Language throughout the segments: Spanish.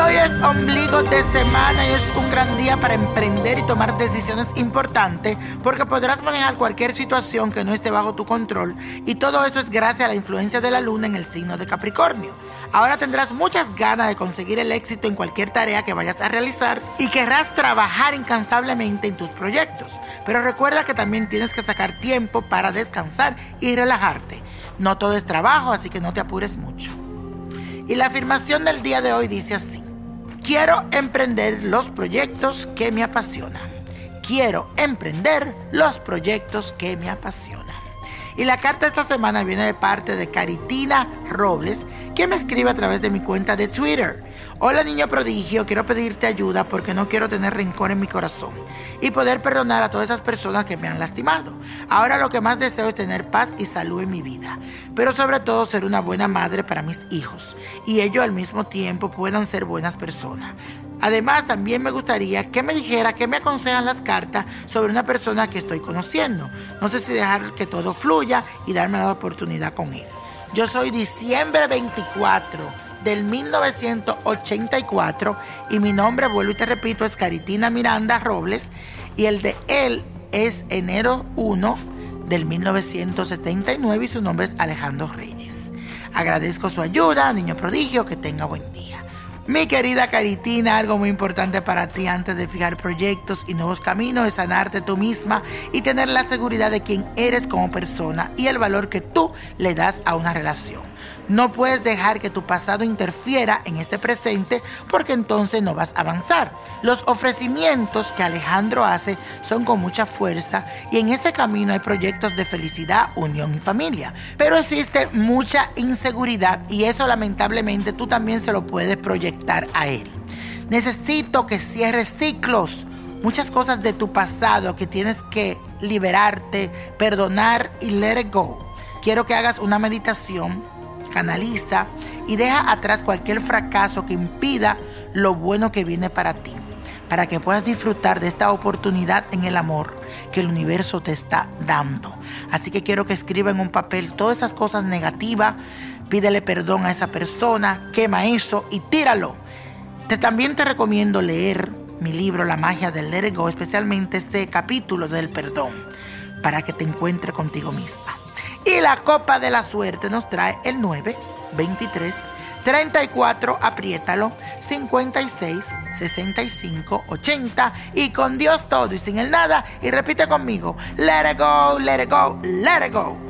Hoy es ombligo de semana y es un gran día para emprender y tomar decisiones importantes porque podrás manejar cualquier situación que no esté bajo tu control y todo eso es gracias a la influencia de la luna en el signo de Capricornio. Ahora tendrás muchas ganas de conseguir el éxito en cualquier tarea que vayas a realizar y querrás trabajar incansablemente en tus proyectos. Pero recuerda que también tienes que sacar tiempo para descansar y relajarte. No todo es trabajo, así que no te apures mucho. Y la afirmación del día de hoy dice así. Quiero emprender los proyectos que me apasionan. Quiero emprender los proyectos que me apasionan. Y la carta esta semana viene de parte de Caritina Robles, que me escribe a través de mi cuenta de Twitter. Hola niño prodigio, quiero pedirte ayuda porque no quiero tener rencor en mi corazón y poder perdonar a todas esas personas que me han lastimado. Ahora lo que más deseo es tener paz y salud en mi vida, pero sobre todo ser una buena madre para mis hijos y ellos al mismo tiempo puedan ser buenas personas. Además, también me gustaría que me dijera qué me aconsejan las cartas sobre una persona que estoy conociendo. No sé si dejar que todo fluya y darme la oportunidad con él. Yo soy diciembre 24 del 1984 y mi nombre, vuelvo y te repito, es Caritina Miranda Robles y el de él es enero 1 del 1979 y su nombre es Alejandro Reyes. Agradezco su ayuda, niño prodigio, que tenga buen día. Mi querida Caritina, algo muy importante para ti antes de fijar proyectos y nuevos caminos es sanarte tú misma y tener la seguridad de quién eres como persona y el valor que tú le das a una relación. No puedes dejar que tu pasado interfiera en este presente porque entonces no vas a avanzar. Los ofrecimientos que Alejandro hace son con mucha fuerza y en ese camino hay proyectos de felicidad, unión y familia. Pero existe mucha inseguridad y eso lamentablemente tú también se lo puedes proyectar a él. Necesito que cierres ciclos, muchas cosas de tu pasado que tienes que liberarte, perdonar y let go. Quiero que hagas una meditación canaliza y deja atrás cualquier fracaso que impida lo bueno que viene para ti, para que puedas disfrutar de esta oportunidad en el amor que el universo te está dando. Así que quiero que escriba en un papel todas esas cosas negativas, pídele perdón a esa persona, quema eso y tíralo. Te, también te recomiendo leer mi libro La magia del Let Go, especialmente este capítulo del perdón, para que te encuentre contigo misma. Y la copa de la suerte nos trae el 9, 23, 34, apriétalo, 56, 65, 80 y con Dios todo y sin el nada y repite conmigo, let it go, let it go, let it go.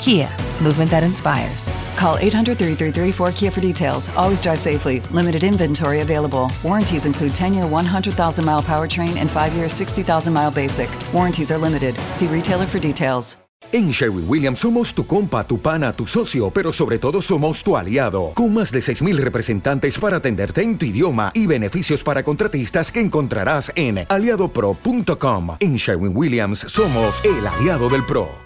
Kia, movement that inspires. Call 800 333 4KIA for details. Always drive safely. Limited inventory available. Warranties include 10 year 100,000 mile powertrain and 5 year 60,000 mile basic. Warranties are limited. See retailer for details. En Sherwin Williams somos tu compa, tu pana, tu socio, pero sobre todo somos tu aliado, con más de 6.000 representantes para atenderte en tu idioma y beneficios para contratistas que encontrarás en aliadopro.com. En Sherwin Williams somos el aliado del PRO.